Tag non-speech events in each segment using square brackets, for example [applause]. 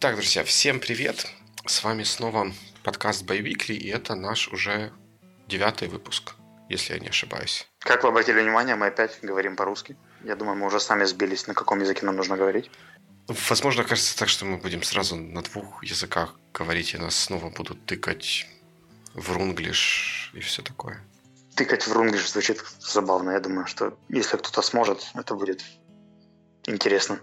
Так, друзья, всем привет! С вами снова подкаст Байвикли, и это наш уже девятый выпуск, если я не ошибаюсь. Как вы обратили внимание, мы опять говорим по-русски. Я думаю, мы уже сами сбились, на каком языке нам нужно говорить. Возможно, кажется так, что мы будем сразу на двух языках говорить, и нас снова будут тыкать в рунглиш и все такое. Тыкать в рунглиш звучит забавно. Я думаю, что если кто-то сможет, это будет интересно.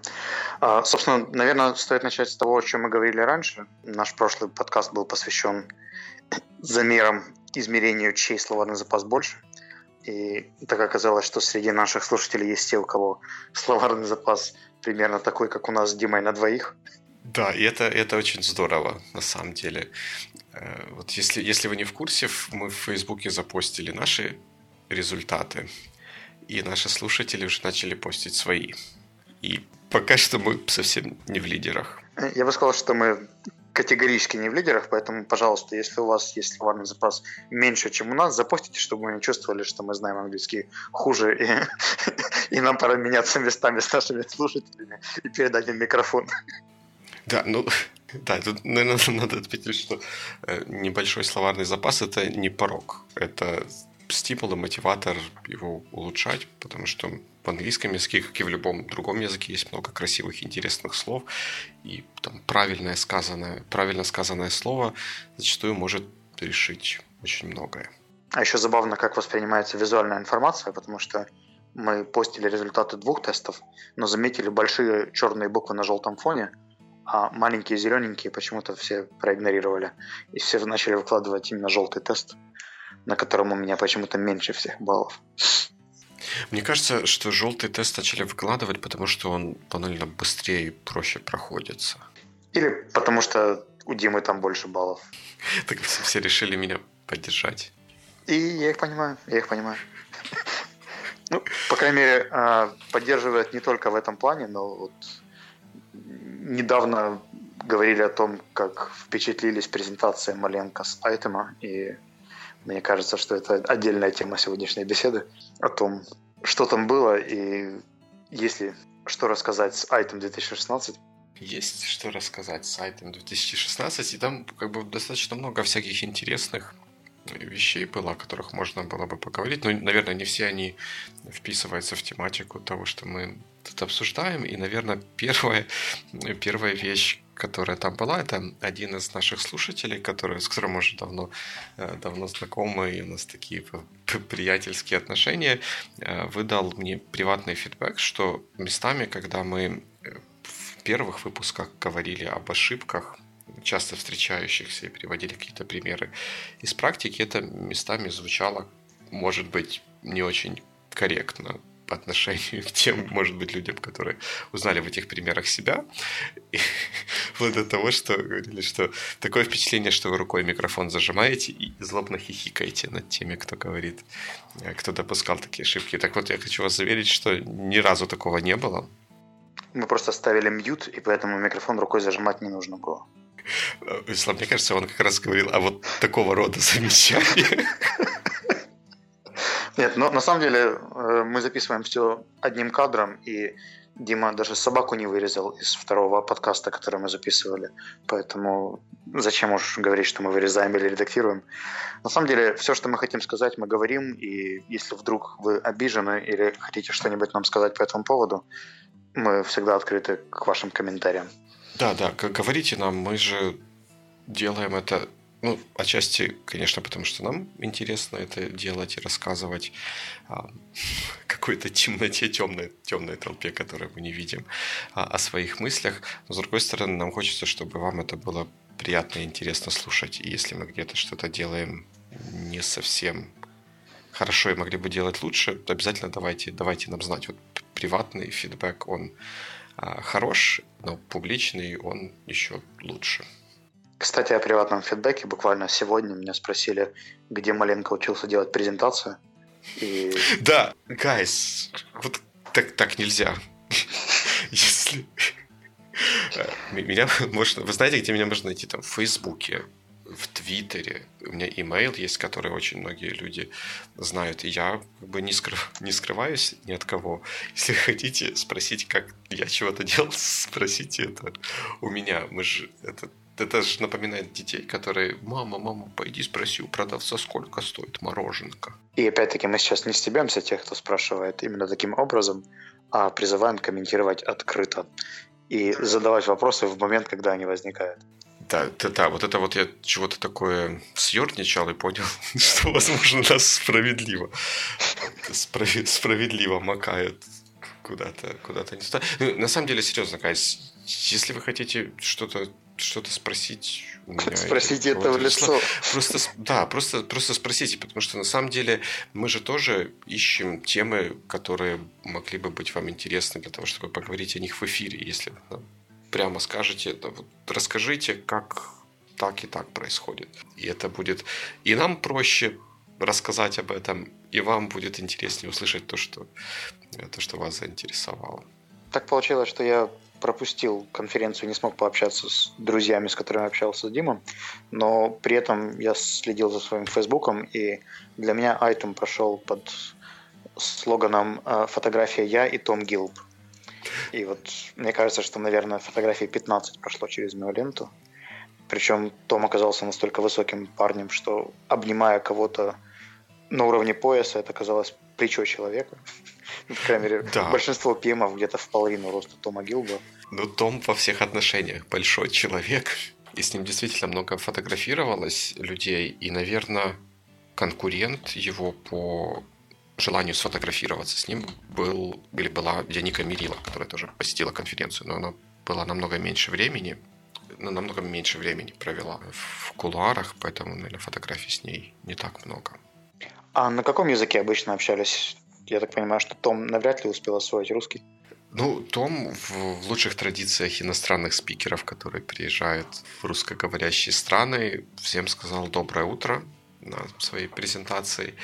А, собственно, наверное, стоит начать с того, о чем мы говорили раньше. Наш прошлый подкаст был посвящен замерам измерению, чей словарный запас больше. И так оказалось, что среди наших слушателей есть те, у кого словарный запас примерно такой, как у нас с Димой на двоих. Да, и это, это очень здорово, на самом деле. Э, вот если, если вы не в курсе, мы в Фейсбуке запостили наши результаты, и наши слушатели уже начали постить свои. И пока что мы совсем не в лидерах. Я бы сказал, что мы категорически не в лидерах, поэтому, пожалуйста, если у вас есть словарный запас меньше, чем у нас, запостите, чтобы мы не чувствовали, что мы знаем английский хуже, и, [laughs] и нам пора меняться местами с нашими слушателями и передать им микрофон. Да, ну, да, тут, наверное, [laughs] надо отметить, что э, небольшой словарный запас – это не порог. Это стимул и мотиватор его улучшать, потому что в английском языке, как и в любом другом языке, есть много красивых, интересных слов, и там правильное сказанное, правильно сказанное слово зачастую может решить очень многое. А еще забавно, как воспринимается визуальная информация, потому что мы постили результаты двух тестов, но заметили большие черные буквы на желтом фоне, а маленькие зелененькие почему-то все проигнорировали. И все начали выкладывать именно желтый тест на котором у меня почему-то меньше всех баллов. Мне кажется, что желтый тест начали выкладывать, потому что он банально быстрее и проще проходится. Или потому что у Димы там больше баллов. [laughs] Так все решили меня поддержать. И я их понимаю, я их понимаю. [laughs] Ну, по крайней мере, а, поддерживает не только в этом плане, но вот недавно говорили о том, как впечатлились презентации Маленко с Айтема, и мне кажется, что это отдельная тема сегодняшней беседы о том, что там было и есть ли что рассказать с Item 2016. Есть что рассказать с Item 2016, и там как бы достаточно много всяких интересных вещей было, о которых можно было бы поговорить. Но, наверное, не все они вписываются в тематику того, что мы тут обсуждаем. И, наверное, первая, первая вещь, которая там была, это один из наших слушателей, который, с которым уже давно, э, давно знакомы, и у нас такие приятельские отношения, э, выдал мне приватный фидбэк, что местами, когда мы э, в первых выпусках говорили об ошибках, часто встречающихся и приводили какие-то примеры из практики, это местами звучало, может быть, не очень корректно по отношению к тем, может быть, людям, которые узнали в этих примерах себя. И [laughs] вплоть до того, что говорили, что такое впечатление, что вы рукой микрофон зажимаете и злобно хихикаете над теми, кто говорит, э, кто допускал такие ошибки. Так вот, я хочу вас заверить, что ни разу такого не было. Мы просто ставили мьют, и поэтому микрофон рукой зажимать не нужно было. Ислам, мне кажется, он как раз говорил о вот такого рода замечаниях. [laughs] Нет, но на самом деле э, мы записываем все одним кадром, и Дима даже собаку не вырезал из второго подкаста, который мы записывали. Поэтому зачем уж говорить, что мы вырезаем или редактируем. На самом деле, все, что мы хотим сказать, мы говорим. И если вдруг вы обижены или хотите что-нибудь нам сказать по этому поводу, мы всегда открыты к вашим комментариям. Да, да, говорите нам, мы же делаем это ну, отчасти, конечно, потому что нам интересно это делать и рассказывать о [laughs] какой-то темноте, темной, темной толпе, которую мы не видим, а, о своих мыслях. Но, с другой стороны, нам хочется, чтобы вам это было приятно и интересно слушать. И если мы где-то что-то делаем не совсем хорошо и могли бы делать лучше, обязательно давайте, давайте нам знать. Вот приватный фидбэк, он а, хорош, но публичный он еще лучше. Кстати, о приватном фидбэке. Буквально сегодня меня спросили, где Маленко учился делать презентацию. И... [laughs] Да, гайс, вот так, так нельзя. [laughs] Если... Меня [laughs] можно... Вы знаете, где меня можно найти? Там в Фейсбуке, в Твиттере. У меня имейл есть, который очень многие люди знают. И я как бы не, скрыв, не скрываюсь ни от кого. Если хотите спросить, как я чего-то делал, спросите это у меня. Мы же это это же напоминает детей, которые «Мама, мама, пойди спроси у продавца, сколько стоит мороженка». И опять-таки мы сейчас не стебемся тех, кто спрашивает именно таким образом, а призываем комментировать открыто и задавать вопросы в момент, когда они возникают. Да, да, да, вот это вот я чего-то такое съерничал и понял, [laughs] что, возможно, нас справедливо, справедливо макают куда-то, куда-то не туда. Ну, на самом деле, серьезно, Кайс, если вы хотите что-то что-то спросить у меня. [laughs] Спросите это в лицо. Просто, да, просто, просто спросите, потому что на самом деле мы же тоже ищем темы, которые могли бы быть вам интересны для того, чтобы поговорить о них в эфире, если прямо скажете, да, вот расскажите, как так и так происходит. И это будет и нам проще рассказать об этом, и вам будет интереснее услышать то, что, то, что вас заинтересовало. Так получилось, что я пропустил конференцию, не смог пообщаться с друзьями, с которыми общался с Димом, но при этом я следил за своим фейсбуком, и для меня айтем прошел под слоганом э, «Фотография я и Том Гилб». И вот мне кажется, что, наверное, фотографии 15 прошло через мою ленту. Причем Том оказался настолько высоким парнем, что обнимая кого-то на уровне пояса, это казалось плечо человека. [laughs] По крайней мере, да. большинство пемов где-то в половину роста Тома Гилба. Ну, Том во всех отношениях большой человек. И с ним действительно много фотографировалось людей. И, наверное, конкурент его по желанию сфотографироваться с ним был или была Яника Мирила, которая тоже посетила конференцию, но она была намного меньше времени, ну, намного меньше времени провела в кулуарах, поэтому, наверное, фотографий с ней не так много. А на каком языке обычно общались? Я так понимаю, что Том навряд ли успел освоить русский. Ну, Том в, в лучших традициях иностранных спикеров, которые приезжают в русскоговорящие страны, всем сказал «доброе утро», на своей презентации.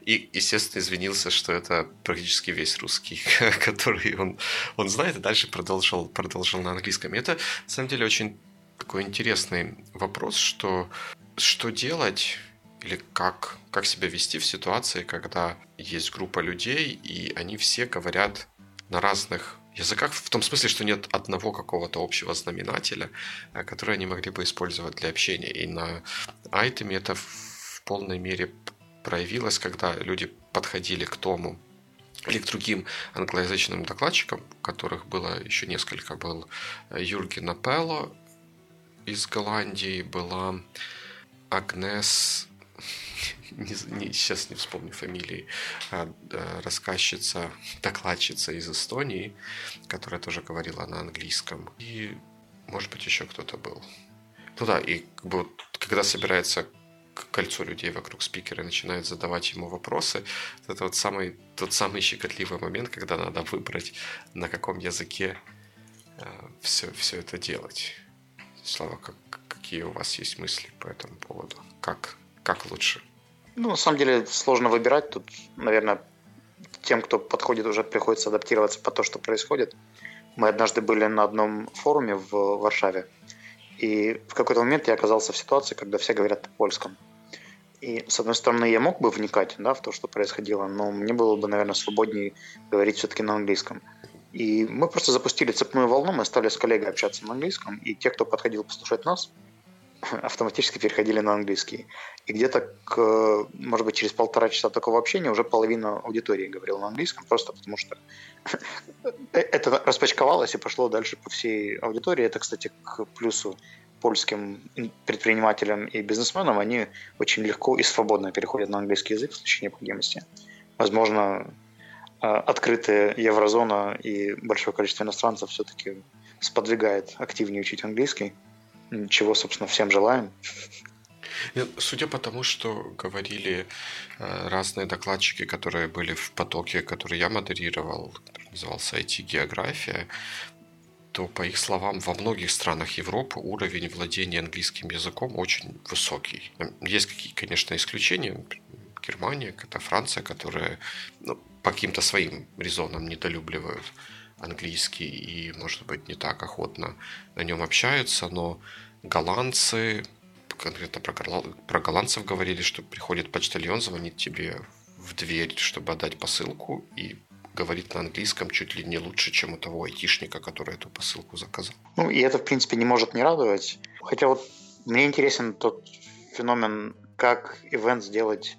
И, естественно, извинился, что это практически весь русский, [laughs] который он, он знает, и дальше продолжил, продолжил на английском. И это, на самом деле, очень такой интересный вопрос, что, что делать или как, как себя вести в ситуации, когда есть группа людей, и они все говорят на разных языках, в том смысле, что нет одного какого-то общего знаменателя, э, который они могли бы использовать для общения. И на айтеме это в полной мере проявилось, когда люди подходили к тому или к другим англоязычным докладчикам, которых было еще несколько. Был э, Юрген Апелло из Голландии, была Агнес [laughs] не, не, сейчас не вспомню фамилии, а, а, рассказчица, докладчица из Эстонии, которая тоже говорила на английском. И, может быть, еще кто-то был. Ну да, и как бы, когда собирается кольцо людей вокруг спикера и начинают задавать ему вопросы, это вот самый, тот самый щекотливый момент, когда надо выбрать, на каком языке э, все, все это делать. Слава, как, какие у вас есть мысли по этому поводу? Как, как лучше? Ну, на самом деле сложно выбирать. Тут, наверное, тем, кто подходит, уже приходится адаптироваться по то, что происходит. Мы однажды были на одном форуме в Варшаве, и в какой-то момент я оказался в ситуации, когда все говорят на польском. И, с одной стороны, я мог бы вникать да, в то, что происходило, но мне было бы, наверное, свободнее говорить все-таки на английском. И мы просто запустили цепную волну, мы стали с коллегой общаться на английском, и те, кто подходил послушать нас, [clears throat] автоматически переходили на английский. И где-то, к, может быть, через полтора часа такого общения уже половина аудитории говорила на английском, просто потому что [clears throat] это распачковалось и пошло дальше по всей аудитории. Это, кстати, к плюсу польским предпринимателям и бизнесменам, они очень легко и свободно переходят на английский язык в случае необходимости. Возможно, а, открытая еврозона и большое количество иностранцев все-таки сподвигает активнее учить английский чего, собственно, всем желаем. Судя по тому, что говорили э, разные докладчики, которые были в потоке, который я модерировал, назывался IT-география, то, по их словам, во многих странах Европы уровень владения английским языком очень высокий. Есть какие, конечно, исключения. Германия, это Франция, которые ну, по каким-то своим резонам недолюбливают английский и, может быть, не так охотно на нем общаются, но голландцы, конкретно про, про голландцев говорили, что приходит почтальон, звонит тебе в дверь, чтобы отдать посылку, и говорит на английском чуть ли не лучше, чем у того айтишника, который эту посылку заказал. Ну, и это, в принципе, не может не радовать. Хотя вот мне интересен тот феномен, как ивент сделать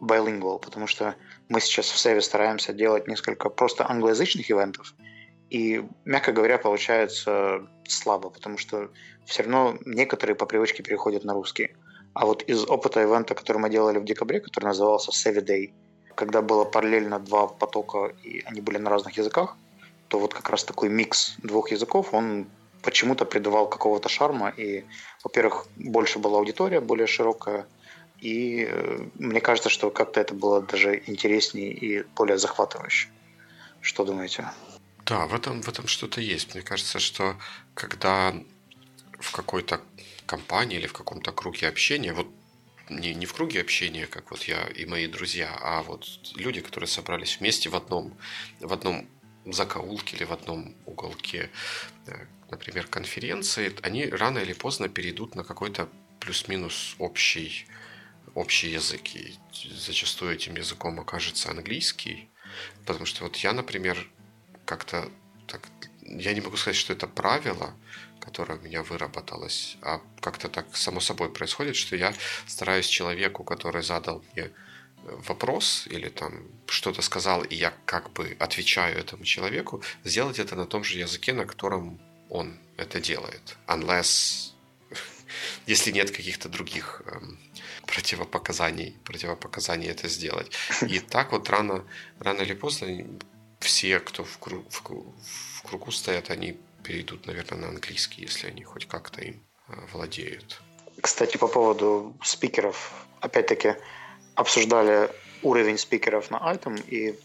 bilingual, потому что мы сейчас в Севе стараемся делать несколько просто англоязычных ивентов, и, мягко говоря, получается слабо, потому что все равно некоторые по привычке переходят на русский. А вот из опыта ивента, который мы делали в декабре, который назывался Savvy Day, когда было параллельно два потока, и они были на разных языках, то вот как раз такой микс двух языков, он почему-то придавал какого-то шарма. И, во-первых, больше была аудитория, более широкая. И э, мне кажется, что как-то это было даже интереснее и более захватывающе. Что думаете? Да, в этом, в этом что-то есть. Мне кажется, что когда в какой-то компании или в каком-то круге общения, вот не, не в круге общения, как вот я и мои друзья, а вот люди, которые собрались вместе в одном, в одном закоулке или в одном уголке, э, например, конференции, они рано или поздно перейдут на какой-то плюс-минус общий, общий язык. И зачастую этим языком окажется английский. Потому что вот я, например, как-то так, я не могу сказать, что это правило, которое у меня выработалось, а как-то так само собой происходит, что я стараюсь человеку, который задал мне э, вопрос или там что-то сказал, и я как бы отвечаю этому человеку, сделать это на том же языке, на котором он это делает. Unless, [laughs] если нет каких-то других эм, противопоказаний, противопоказаний это сделать. [laughs] И так вот рано, рано или поздно все, кто в, круг, в, в кругу стоят, они перейдут, наверное, на английский, если они хоть как-то им э, владеют. Кстати, по поводу спикеров, опять-таки, обсуждали уровень спикеров на Item, и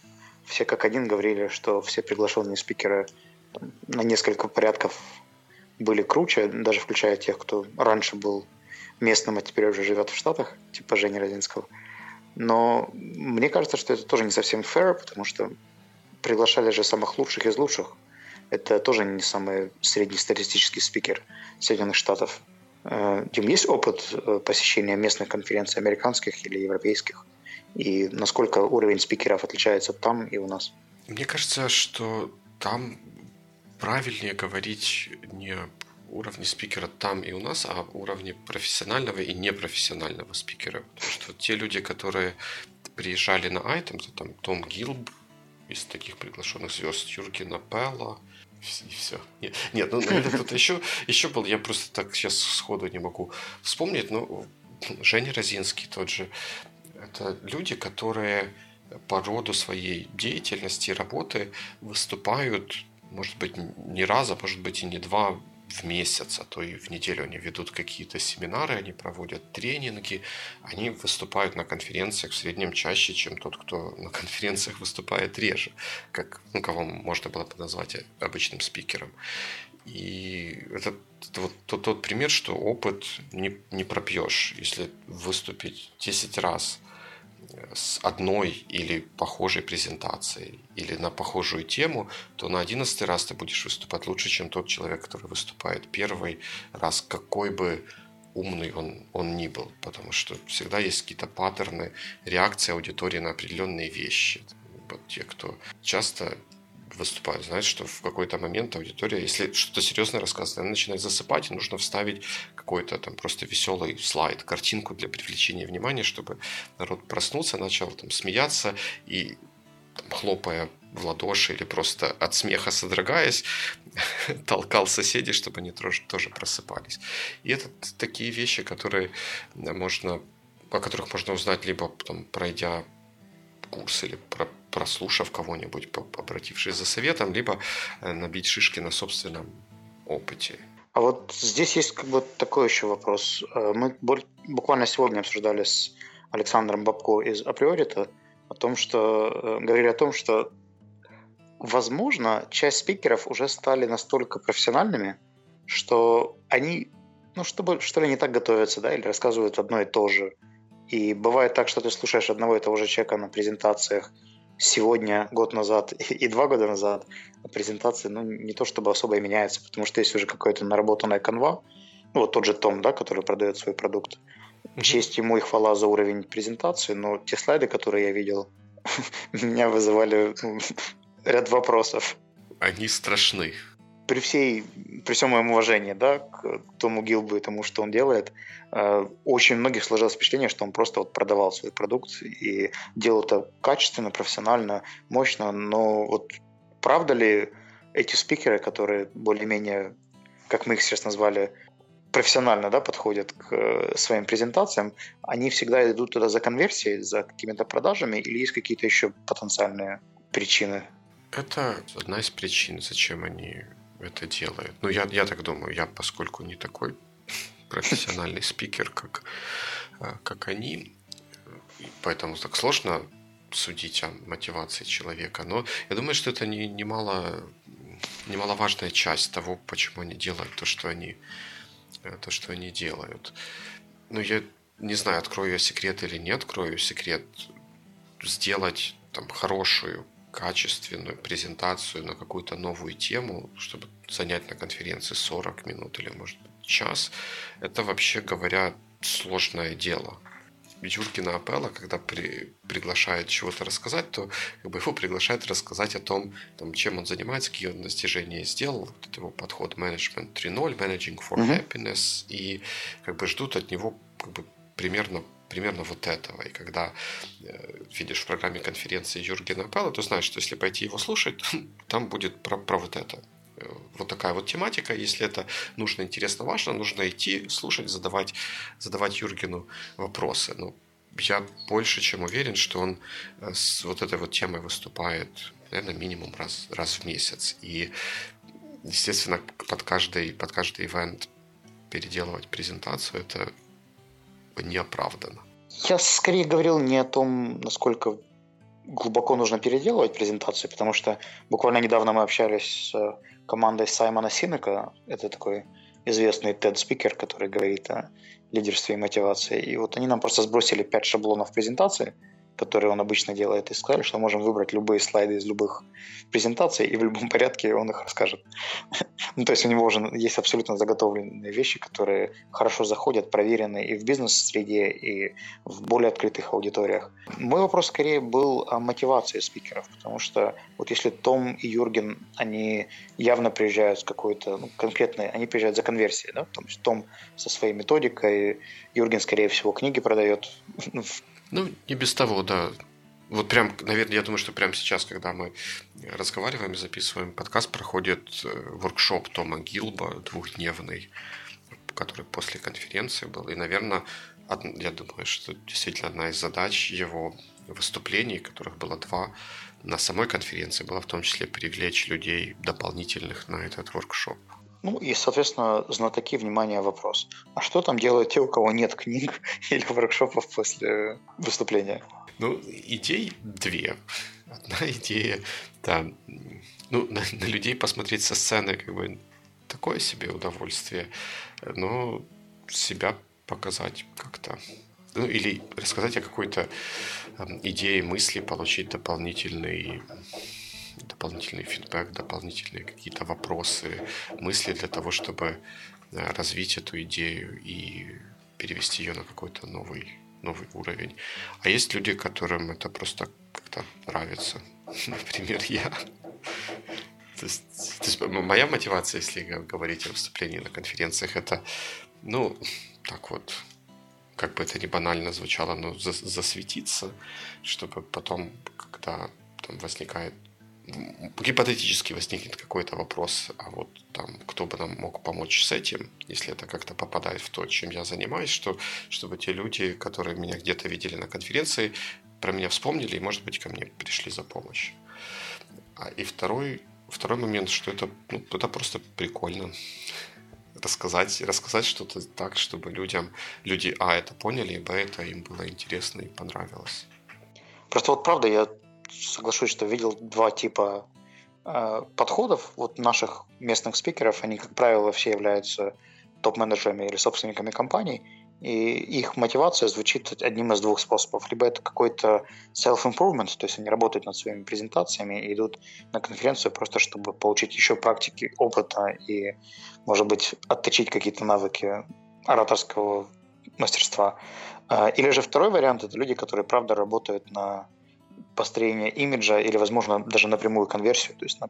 все как один говорили, что все приглашенные спикеры на несколько порядков были круче, даже включая тех, кто раньше был местным, а теперь уже живет в Штатах, типа Жени Родинского. Но мне кажется, что это тоже не совсем fair, потому что приглашали же самых лучших из лучших. Это тоже не самый среднестатистический спикер Соединенных Штатов. Э, Дим, есть опыт э, посещения местных конференций американских или европейских? И насколько уровень спикеров отличается там и у нас? Мне кажется, что там правильнее говорить не уровне спикера там и у нас, а уровне профессионального и непрофессионального спикера. Потому что те люди, которые приезжали на айтем, там Том Гилб, из таких приглашенных звезд Юргена Пелла, и все. Нет, нет ну, наверное, кто-то еще, еще был, я просто так сейчас сходу не могу вспомнить, но Женя Розинский тот же. Это люди, которые по роду своей деятельности и работы выступают, может быть, не раз, а может быть и не два в месяц, а то и в неделю они ведут какие-то семинары, они проводят тренинги, они выступают на конференциях в среднем чаще, чем тот, кто на конференциях выступает реже, как, ну, кого можно было бы назвать обычным спикером. И это, это вот тот, тот пример, что опыт не, не пропьешь. Если выступить 10 раз – с одной или похожей презентацией или на похожую тему, то на одиннадцатый раз ты будешь выступать лучше, чем тот человек, который выступает первый раз, какой бы умный он, он ни был, потому что всегда есть какие-то паттерны реакции аудитории на определенные вещи. Вот те, кто часто выступают, знают, что в какой-то момент аудитория, если что-то серьезное рассказывает, она начинает засыпать, и нужно вставить какой-то там просто веселый слайд, картинку для привлечения внимания, чтобы народ проснулся, начал там смеяться и там, хлопая в ладоши или просто от смеха содрогаясь, [laughs] толкал соседей, чтобы они тоже, тоже просыпались. И это такие вещи, которые можно, о которых можно узнать либо там, пройдя курс или про, прослушав кого-нибудь, обратившись за советом, либо э, набить шишки на собственном опыте. А вот здесь есть как бы такой еще вопрос. Э, мы буквально сегодня обсуждали с Александром Бабко из Априорита о том, что э, говорили о том, что возможно, часть спикеров уже стали настолько профессиональными, что они, ну, чтобы, что ли, не так готовятся, да, или рассказывают одно и то же. И бывает так, что ты слушаешь одного и того же человека на презентациях сегодня, год назад [laughs] и два года назад, а презентации, ну, не то чтобы особо и меняются, потому что есть уже какая-то наработанная канва, ну, вот тот же Том, да, который продает свой продукт. Честь ему и хвала за уровень презентации, но те слайды, которые я видел, [laughs] меня вызывали ну, [laughs] ряд вопросов. Они страшны. При всей, при всем моем уважении, да, к Тому Гилбу и тому, что он делает, э, очень многих сложилось впечатление, что он просто вот продавал свой продукт и делал это качественно, профессионально, мощно, но вот правда ли эти спикеры, которые более-менее, как мы их сейчас назвали, профессионально да, подходят к э, своим презентациям, они всегда идут туда за конверсией, за какими-то продажами, или есть какие-то еще потенциальные причины? Это одна из причин, зачем они это делают. Ну, я, я так думаю, я, поскольку не такой [laughs] профессиональный спикер, как, э, как они, поэтому так сложно судить о мотивации человека. Но я думаю, что это не, немало, немаловажная часть того, почему они делают то, что они Э, то, что они делают. Ну, я не знаю, открою я секрет или не открою секрет. Сделать там хорошую, качественную презентацию на какую-то новую тему, чтобы занять на конференции 40 минут или, может быть, час, это вообще говоря сложное дело. Юргена Апелла, когда при, приглашает чего-то рассказать, то как бы его приглашают рассказать о том, там, чем он занимается, какие он достижения сделал, вот это его подход Management 3.0, Managing for mm-hmm. Happiness, и как бы ждут от него как бы примерно примерно вот этого. И когда э, видишь в программе конференции Юргена Апелла, то знаешь, что если пойти его слушать, [laughs] там будет про, про вот это э, вот такая вот тематика. Если это нужно, интересно, важно, нужно идти, слушать, задавать, задавать Юргену вопросы. Ну, я больше чем уверен, что он э, с вот этой вот темой выступает, наверное, минимум раз, раз в месяц. И, естественно, под каждый, под каждый ивент переделывать презентацию, это неоправданно. Я скорее говорил не о том, насколько глубоко нужно переделывать презентацию, потому что буквально недавно мы общались с командой Саймона Синека, это такой известный TED-спикер, который говорит о лидерстве и мотивации. И вот они нам просто сбросили 5 шаблонов презентации – которые он обычно делает, и сказали, что можем выбрать любые слайды из любых презентаций, и в любом порядке он их расскажет. [laughs] ну, то есть у него уже есть абсолютно заготовленные вещи, которые хорошо заходят, проверены и в бизнес-среде, и в более открытых аудиториях. Мой вопрос скорее был о мотивации спикеров, потому что вот если Том и Юрген, они явно приезжают с какой-то ну, конкретной, они приезжают за конверсией, да, то есть Том со своей методикой, Юрген, скорее всего, книги продает [laughs] Ну, не без того, да. Вот прям, наверное, я думаю, что прямо сейчас, когда мы разговариваем и записываем подкаст, проходит э, воркшоп Тома Гилба двухдневный, который после конференции был. И, наверное, я думаю, что действительно одна из задач его выступлений, которых было два, на самой конференции была в том числе привлечь людей дополнительных на этот воркшоп. Ну и, соответственно, знатоки, внимания вопрос. А что там делают те, у кого нет книг [laughs] или воркшопов после выступления? Ну, идей две. Одна [laughs] идея, да, ну, на, на людей посмотреть со сцены как бы такое себе удовольствие, но себя показать как-то. Ну, или рассказать о какой-то э, идее, мысли, получить дополнительный дополнительный фидбэк, дополнительные какие-то вопросы, мысли для того, чтобы э, развить эту идею и перевести ее на какой-то новый, новый уровень. А есть люди, которым это просто как-то нравится. [laughs] Например, я. То есть, то есть моя мотивация, если говорить о выступлении на конференциях, это, ну, так вот, как бы это ни банально звучало, но засветиться, чтобы потом, когда там возникает гипотетически возникнет какой-то вопрос, а вот там, кто бы нам мог помочь с этим, если это как-то попадает в то, чем я занимаюсь, что, чтобы те люди, которые меня где-то видели на конференции, про меня вспомнили и, может быть, ко мне пришли за помощью. А, и второй, второй момент, что это, ну, это просто прикольно рассказать, рассказать что-то так, чтобы людям, люди, а, это поняли, и, б, это им было интересно и понравилось. Просто вот правда, я соглашусь, что видел два типа э, подходов вот наших местных спикеров. Они, как правило, все являются топ-менеджерами или собственниками компаний. и их мотивация звучит одним из двух способов. Либо это какой-то self-improvement, то есть они работают над своими презентациями и идут на конференцию просто, чтобы получить еще практики, опыта и, может быть, отточить какие-то навыки ораторского мастерства. А, или же второй вариант – это люди, которые, правда, работают на построение имиджа или, возможно, даже напрямую конверсию, то есть на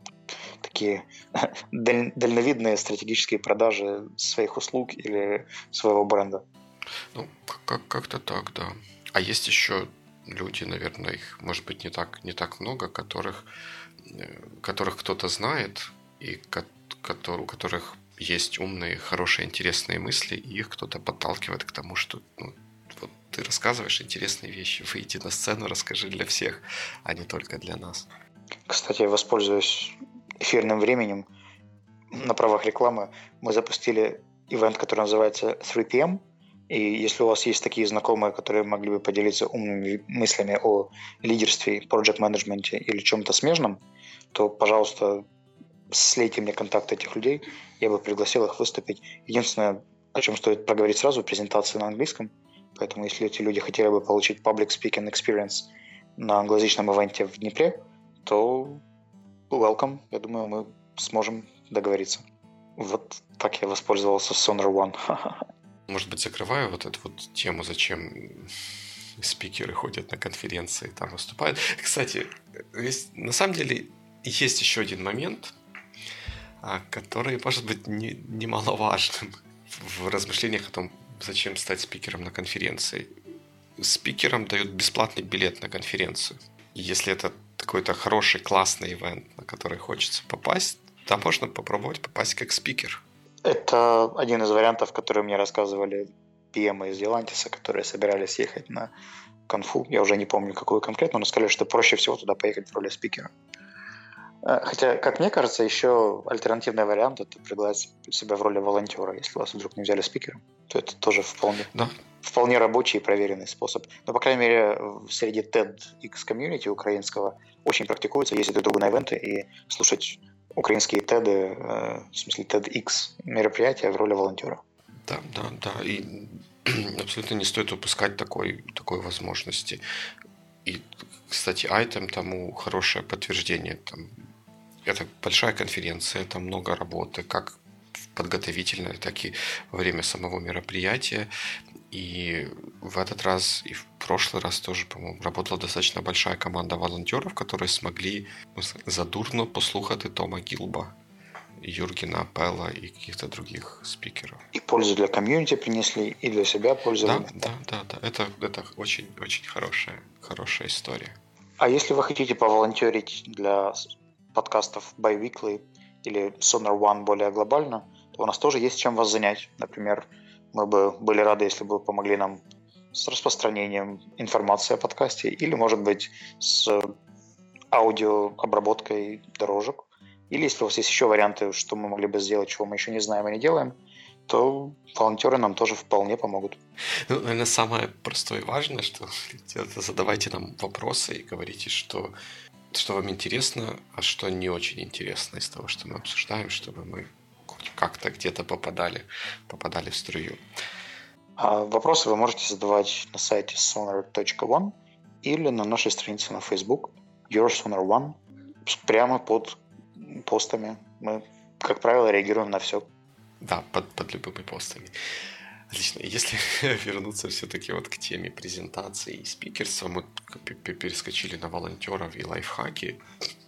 такие [laughs] дальновидные стратегические продажи своих услуг или своего бренда. Ну, как- как-то так, да. А есть еще люди, наверное, их, может быть, не так, не так много, которых, э, которых кто-то знает, и который, у которых есть умные, хорошие, интересные мысли, и их кто-то подталкивает к тому, что ну, ты рассказываешь интересные вещи, выйди на сцену, расскажи для всех, а не только для нас. Кстати, воспользуюсь эфирным временем. На правах рекламы мы запустили ивент, который называется 3PM – и если у вас есть такие знакомые, которые могли бы поделиться умными мыслями о лидерстве, проект менеджменте или чем-то смежном, то, пожалуйста, слейте мне контакты этих людей, я бы пригласил их выступить. Единственное, о чем стоит проговорить сразу, презентация на английском. Поэтому если эти люди хотели бы получить public speaking experience на англоязычном ивенте в Днепре, то welcome. Я думаю, мы сможем договориться. Вот так я воспользовался Sonar One. [laughs] может быть, закрываю вот эту вот тему, зачем спикеры ходят на конференции, там выступают. Кстати, есть, на самом деле есть еще один момент, а, который может быть не, немаловажным в размышлениях о том, зачем стать спикером на конференции. Спикерам дают бесплатный билет на конференцию. Если это какой-то хороший, классный ивент, на который хочется попасть, то можно попробовать попасть как спикер – это один из вариантов, которые мне рассказывали PM из Елантиса, которые собирались ехать на конфу. Я уже не помню, какую конкретно, но сказали, что проще всего туда поехать в роли спикера. Э, хотя, как мне кажется, еще альтернативный вариант – это пригласить себя в роли волонтера. Если вас вдруг не взяли спикером, то это тоже вполне, да. вполне рабочий и проверенный способ. Но, по крайней мере, среди TEDx комьюнити украинского очень практикуется ездить друг другу на ивенты и слушать украинские TED, э, в смысле TEDx мероприятия в роли волонтера. Да, да, да. И [clears throat] абсолютно не стоит упускать такой, такой возможности. И, кстати, айтем тому хорошее подтверждение. Там, это большая конференция, там много работы, как подготовительной, так и во время самого мероприятия. И в этот раз и в прошлый раз тоже, по-моему, работала достаточно большая команда волонтеров, которые смогли задурно послухати Тома Гилба, Юргена Апелла и каких-то других спикеров. И пользу для комьюнити принесли, и для себя пользу. Да, да, да, да. Это, это очень, очень хорошая, хорошая история. А если вы хотите поволонтерить для подкастов Biweekly или Sonar One более глобально, то у нас тоже есть чем вас занять. Например, мы бы были рады, если бы вы помогли нам с распространением информации о подкасте или, может быть, с аудиообработкой дорожек. Или если у вас есть еще варианты, что мы могли бы сделать, чего мы еще не знаем и не делаем, то волонтеры нам тоже вполне помогут. Ну, наверное, самое простое и важное, что [laughs] задавайте нам вопросы и говорите, что, что вам интересно, а что не очень интересно из того, что мы обсуждаем, чтобы мы как-то где-то попадали, попадали в струю. А вопросы вы можете задавать на сайте sonar.one или на нашей странице на Facebook Your Sonar One прямо под постами. Мы, как правило, реагируем на все. Да, под, под любыми постами. Отлично. Если [laughs] вернуться все-таки вот к теме презентации и спикерства, мы перескочили на волонтеров и лайфхаки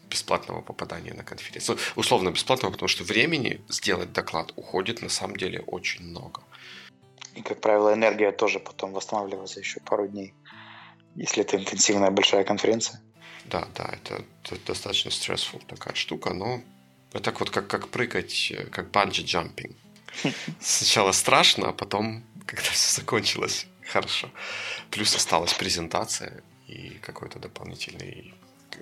бесплатного попадания на конференцию. Ну, условно бесплатного, потому что времени сделать доклад уходит на самом деле очень много. И, как правило, энергия тоже потом восстанавливается еще пару дней, если это интенсивная большая конференция. Да, да, это, это достаточно стрессфул такая штука, но это вот как, как прыгать, как банджи-джампинг. Сначала страшно, а потом, когда все закончилось, хорошо. Плюс осталась презентация и какой-то дополнительный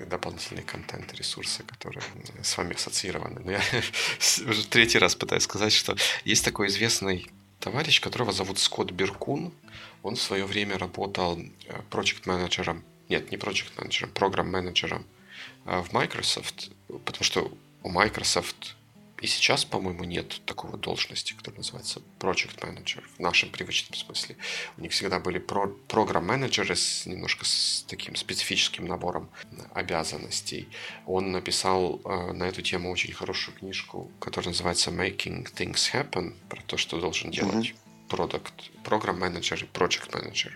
дополнительный контент, ресурсы, которые с вами ассоциированы. Но я [laughs] уже третий раз пытаюсь сказать, что есть такой известный товарищ, которого зовут Скотт Беркун. Он в свое время работал э, проект-менеджером, нет, не проект-менеджером, программ-менеджером э, в Microsoft, потому что у Microsoft И сейчас, по-моему, нет такого должности, которая называется Project Manager в нашем привычном смысле. У них всегда были про программ-менеджеры с немножко с таким специфическим набором обязанностей. Он написал э, на эту тему очень хорошую книжку, которая называется Making Things Happen, про то, что должен делать продукт, программ менеджер и project менеджер.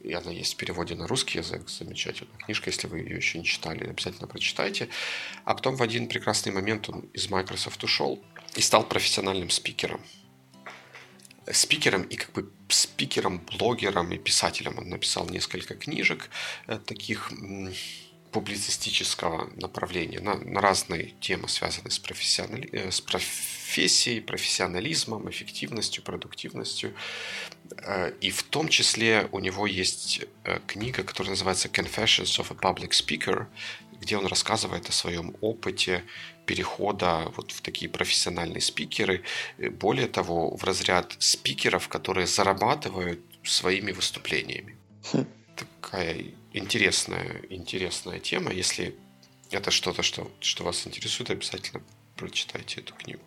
И она есть в переводе на русский язык. Замечательная книжка. Если вы ее еще не читали, обязательно прочитайте. А потом в один прекрасный момент он из Microsoft ушел и стал профессиональным спикером. Спикером и как бы спикером, блогером и писателем. Он написал несколько книжек э, таких публицистического направления на, на разные темы, связанные с, профессионали... Э, с профессией, профессионализмом, эффективностью, продуктивностью. Э, и в том числе у него есть э, книга, которая называется Confessions of a Public Speaker, где он рассказывает о своем опыте перехода вот в такие профессиональные спикеры. Более того, в разряд спикеров, которые зарабатывают своими выступлениями. Хм. Такая интересная, интересная тема. Если это что-то, что, что вас интересует, обязательно прочитайте эту книгу.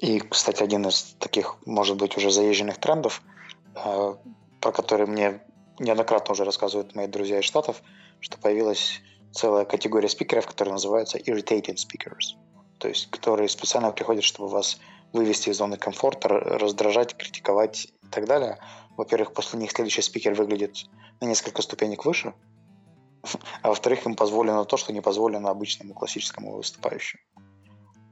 И, кстати, один из таких, может быть, уже заезженных трендов, э, про который мне неоднократно уже рассказывают мои друзья из Штатов, что появилась целая категория спикеров, которая называется irritating speakers, то есть которые специально приходят, чтобы вас вывести из зоны комфорта, раздражать, критиковать и так далее. Во-первых, после них следующий спикер выглядит на несколько ступенек выше, [laughs] а во-вторых, им позволено то, что не позволено обычному классическому выступающему.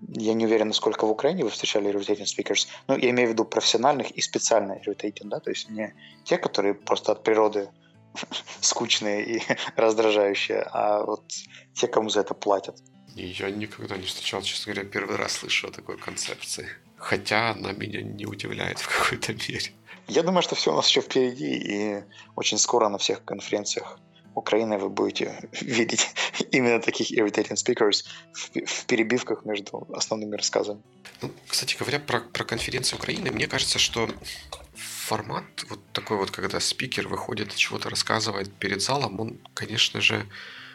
Я не уверен, насколько в Украине вы встречали irritating speakers, но я имею в виду профессиональных и специально irritating, да, то есть не те, которые просто от природы [laughs] скучные и [laughs] раздражающие, а вот те, кому за это платят. Я никогда не встречал, честно говоря, первый раз слышу о такой концепции. Хотя она меня не удивляет в какой-то мере. Я думаю, что все у нас еще впереди, и очень скоро на всех конференциях Украины вы будете [laughs] видеть именно таких irritating speakers в, в перебивках между основными рассказами. Ну, кстати говоря, про, про конференцию Украины, мне кажется, что формат вот такой вот, когда спикер выходит и чего-то рассказывает перед залом, он, конечно же,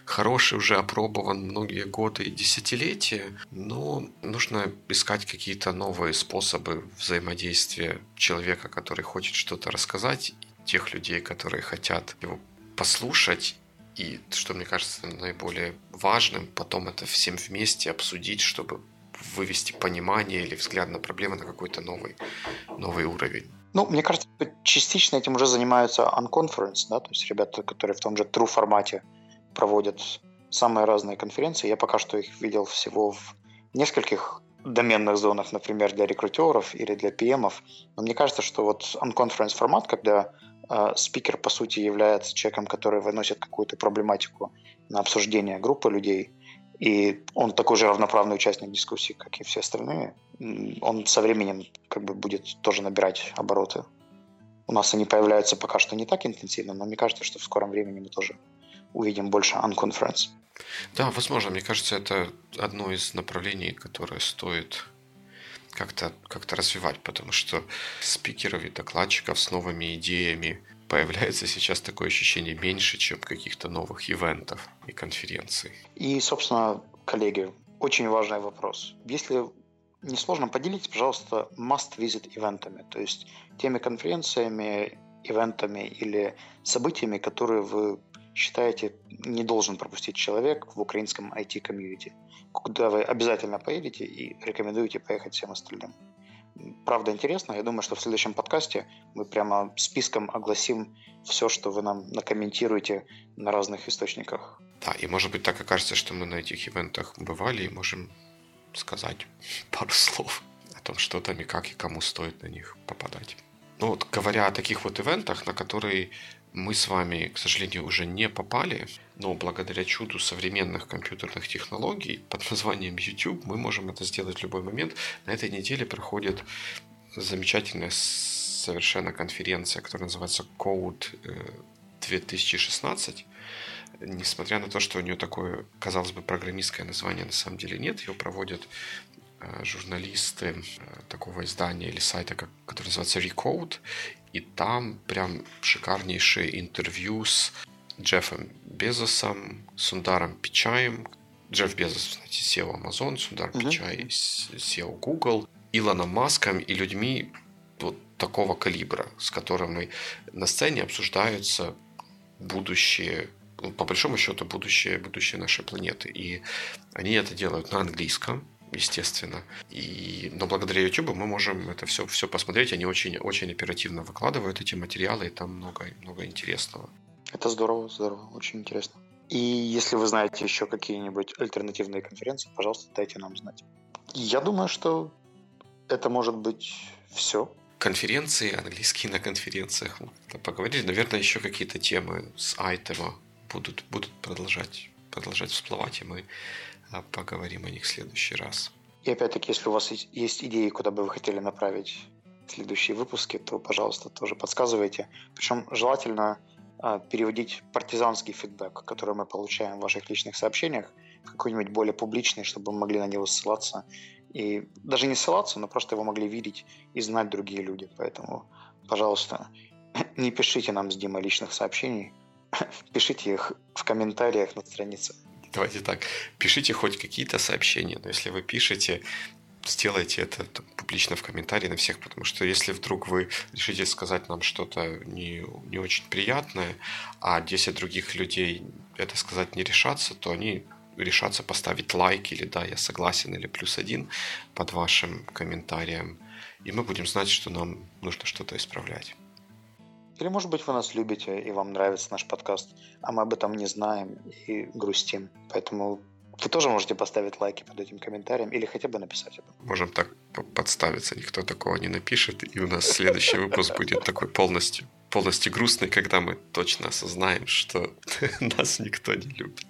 хороший, уже опробован многие годы и десятилетия, но нужно искать какие-то новые способы взаимодействия человека, который хочет что-то рассказать, тех людей, которые хотят его послушать, и, что мне кажется наиболее важным, потом это всем вместе обсудить, чтобы вывести понимание или взгляд на проблемы на какой-то новый, новый уровень. Ну, мне кажется, частично этим уже занимаются Unconference, да, то есть ребята, которые в том же True формате проводят самые разные конференции. Я пока что их видел всего в нескольких доменных зонах, например, для рекрутеров или для PM. Но мне кажется, что вот unconference формат, когда э, спикер, по сути, является человеком, который выносит какую-то проблематику на обсуждение группы людей, и он такой же равноправный участник дискуссии, как и все остальные, он со временем как бы будет тоже набирать обороты. У нас они появляются пока что не так интенсивно, но мне кажется, что в скором времени мы тоже увидим больше unconference. Да, возможно. Мне кажется, это одно из направлений, которое стоит как-то как развивать, потому что спикеров и докладчиков с новыми идеями появляется сейчас такое ощущение меньше, чем каких-то новых ивентов и конференций. И, собственно, коллеги, очень важный вопрос. Если не сложно, поделитесь, пожалуйста, must-visit ивентами, то есть теми конференциями, ивентами или событиями, которые вы считаете, не должен пропустить человек в украинском IT-комьюнити, куда вы обязательно поедете и рекомендуете поехать всем остальным. Правда интересно, я думаю, что в следующем подкасте мы прямо списком огласим все, что вы нам накомментируете на разных источниках. Да, и может быть так окажется, что мы на этих ивентах бывали и можем сказать [laughs] пару слов о том, что там и как и кому стоит на них попадать. Ну вот говоря о таких вот ивентах, на которые мы с вами, к сожалению, уже не попали, но благодаря чуду современных компьютерных технологий под названием YouTube мы можем это сделать в любой момент. На этой неделе проходит замечательная совершенно конференция, которая называется Code 2016. Э, Несмотря на то, что у нее такое, казалось бы, программистское название, на самом деле нет, ее проводят э, журналисты э, такого издания или сайта, который называется Recode, и там прям шикарнейшее интервью с Джеффом Безосом, Сундаром Пичаем, Джефф Безос, кстати, SEO Amazon, Судар uh-huh. Пичай, SEO Google, Илоном Маском и людьми вот такого калибра, с которыми на сцене обсуждаются будущее, ну, по большому счету, будущее, будущее нашей планеты. И они это делают на английском, естественно. И, но благодаря YouTube мы можем это все, все посмотреть. Они очень, очень оперативно выкладывают эти материалы, и там много, много интересного. Это здорово, здорово, очень интересно. И если вы знаете еще какие-нибудь альтернативные конференции, пожалуйста, дайте нам знать. Я думаю, что это может быть все. Конференции, английские на конференциях. Поговорили. Наверное, еще какие-то темы с айтема будут, будут продолжать, продолжать всплывать, и мы поговорим о них в следующий раз. И опять-таки, если у вас есть идеи, куда бы вы хотели направить следующие выпуски, то, пожалуйста, тоже подсказывайте. Причем желательно а, переводить партизанский фидбэк, который мы получаем в ваших личных сообщениях, какой-нибудь более публичный, чтобы мы могли на него ссылаться. И даже не ссылаться, но просто его могли видеть и знать другие люди. Поэтому, пожалуйста, [laughs] не пишите нам с Димой личных сообщений, [laughs] пишите их в комментариях на странице. Давайте так, пишите хоть какие-то сообщения, но если вы пишете, сделайте это там, публично в комментарии на всех, потому что если вдруг вы решите сказать нам что-то не, не очень приятное, а 10 других людей это сказать не решатся, то они решатся поставить лайк или да, я согласен, или плюс один под вашим комментарием. И мы будем знать, что нам нужно что-то исправлять. Или, может быть, вы нас любите и вам нравится наш подкаст, а мы об этом не знаем и грустим. Поэтому вы тоже можете поставить лайки под этим комментарием или хотя бы написать это. Можем так подставиться, никто такого не напишет, и у нас следующий выпуск будет такой полностью, полностью грустный, когда мы точно осознаем, что [laughs] нас никто не любит.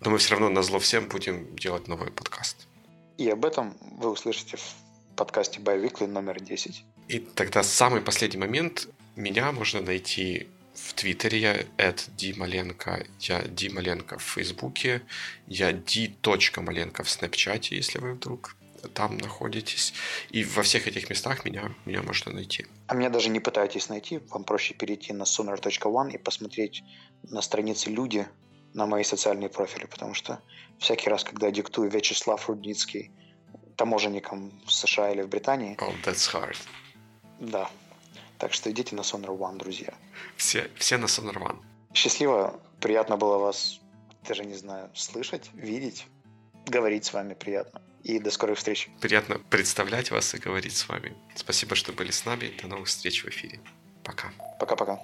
Но мы все равно на зло всем будем делать новый подкаст. И об этом вы услышите в подкасте Biweekly номер 10. И тогда самый последний момент. Меня можно найти в Твиттере я at Дималенко, я Дималенко в Фейсбуке, я Ди.маленко в Снэпчате, если вы вдруг там находитесь. И во всех этих местах меня, меня можно найти. А меня даже не пытайтесь найти. Вам проще перейти на sonar.one и посмотреть на странице «Люди» на мои социальные профили, потому что всякий раз, когда диктую Вячеслав Рудницкий таможенникам в США или в Британии... Oh, that's hard. Да, так что идите на Sonar One, друзья. Все, все на Sonar One. Счастливо, приятно было вас, даже не знаю, слышать, видеть, говорить с вами приятно. И до скорых встреч. Приятно представлять вас и говорить с вами. Спасибо, что были с нами. До новых встреч в эфире. Пока. Пока-пока.